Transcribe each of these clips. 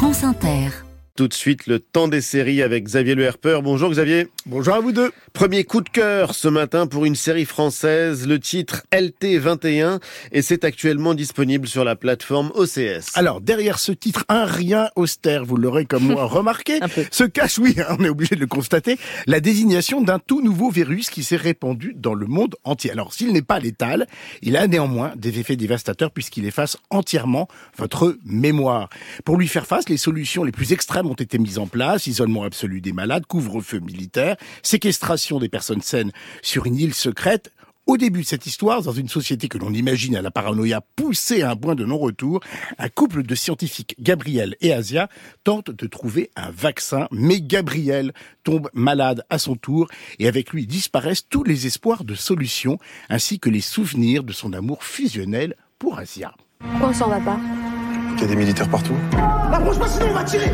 France Inter. Tout de suite, le temps des séries avec Xavier Le Herper. Bonjour Xavier. Bonjour à vous deux. Premier coup de cœur ce matin pour une série française, le titre LT21, et c'est actuellement disponible sur la plateforme OCS. Alors, derrière ce titre, un rien austère, vous l'aurez comme moi remarqué, se cache, oui, on est obligé de le constater, la désignation d'un tout nouveau virus qui s'est répandu dans le monde entier. Alors, s'il n'est pas létal, il a néanmoins des effets dévastateurs puisqu'il efface entièrement votre mémoire. Pour lui faire face, les solutions les plus extrêmes ont été mises en place, isolement absolu des malades, couvre-feu militaire, séquestration des personnes saines sur une île secrète, au début de cette histoire, dans une société que l'on imagine à la paranoïa poussée à un point de non-retour, un couple de scientifiques, Gabriel et Asia, tente de trouver un vaccin, mais Gabriel tombe malade à son tour et avec lui disparaissent tous les espoirs de solution ainsi que les souvenirs de son amour fusionnel pour Asia. Pourquoi on s'en va pas Il y a des militaires partout. Approche-moi sinon on va tirer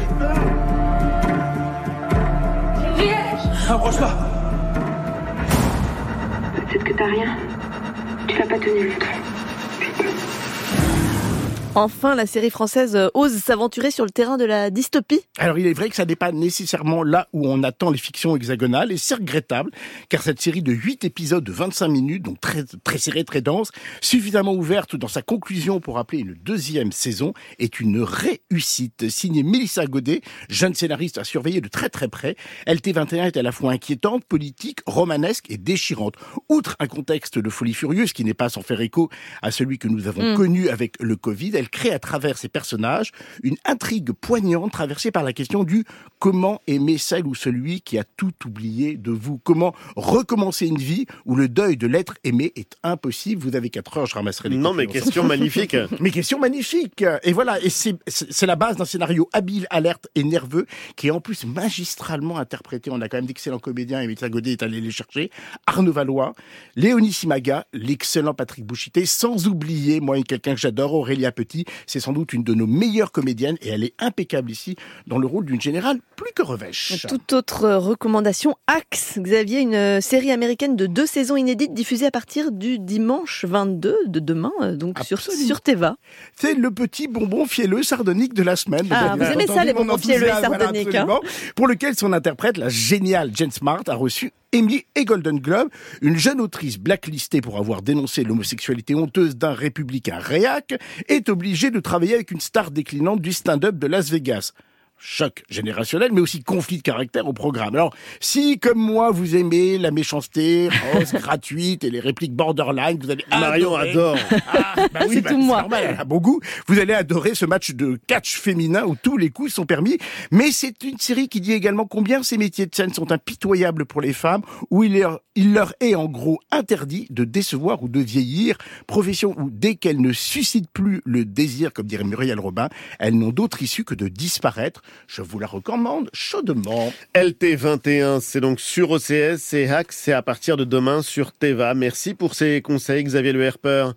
Approche-toi Peut-être que t'as rien. Tu l'as pas tenu longtemps. Enfin, la série française euh, ose s'aventurer sur le terrain de la dystopie. Alors il est vrai que ça n'est pas nécessairement là où on attend les fictions hexagonales, et c'est regrettable, car cette série de 8 épisodes de 25 minutes, donc très, très serrée, très dense, suffisamment ouverte dans sa conclusion pour appeler une deuxième saison, est une réussite. Signée Mélissa Godet, jeune scénariste à surveiller de très très près, LT21 est à la fois inquiétante, politique, romanesque et déchirante. Outre un contexte de folie furieuse qui n'est pas sans faire écho à celui que nous avons Mm. connu avec le Covid, elle crée à travers ses personnages une intrigue poignante traversée par la question du comment aimer celle ou celui qui a tout oublié de vous. Comment recommencer une vie où le deuil de l'être aimé est impossible? Vous avez quatre heures, je ramasserai les Non mais question magnifique. Mais question magnifique Et voilà, et c'est la base d'un scénario habile, alerte et nerveux, qui est en plus magistralement interprété. On a quand même d'excellents comédiens, et Godet est allé les chercher. Arnaud Valois, Léonie Simaga, l'excellent Patrick Bouchité, sans oublier, moi, quelqu'un que j'adore, Aurélia Petit, c'est sans doute une de nos meilleures comédiennes, et elle est impeccable ici, dans le rôle d'une générale plus que revêche. Toute autre recommandation, Axe, Xavier, une série américaine de deux saisons inédites diffusée à partir du dimanche 22 de demain, euh, donc sur, Absolument. sur Teva. C'est le petit bonbon fielleux sardonique de la semaine. Ah, avez vous aimez ça, les bonbons fielleux et voilà, sardoniques, hein. Pour lequel son interprète, la géniale Jen Smart, a reçu Emmy et Golden Globe, une jeune autrice blacklistée pour avoir dénoncé l'homosexualité honteuse d'un républicain réac, est obligée de travailler avec une star déclinante du stand-up de Las Vegas. Choc générationnel, mais aussi conflit de caractère au programme. Alors, si, comme moi, vous aimez la méchanceté rose, gratuite et les répliques borderline, vous allez Marion adorer. adore. Ah, bah oui, C'est bah, tout moi. normal, elle a bon goût. Vous allez adorer ce match de catch féminin où tous les coups sont permis. Mais c'est une série qui dit également combien ces métiers de scène sont impitoyables pour les femmes, où il leur, il leur est en gros interdit de décevoir ou de vieillir. Profession où dès qu'elles ne suscitent plus le désir, comme dirait Muriel Robin, elles n'ont d'autre issue que de disparaître. Je vous la recommande chaudement. LT21, c'est donc sur OCS et Hack, c'est à partir de demain sur Teva. Merci pour ces conseils Xavier Le Herper.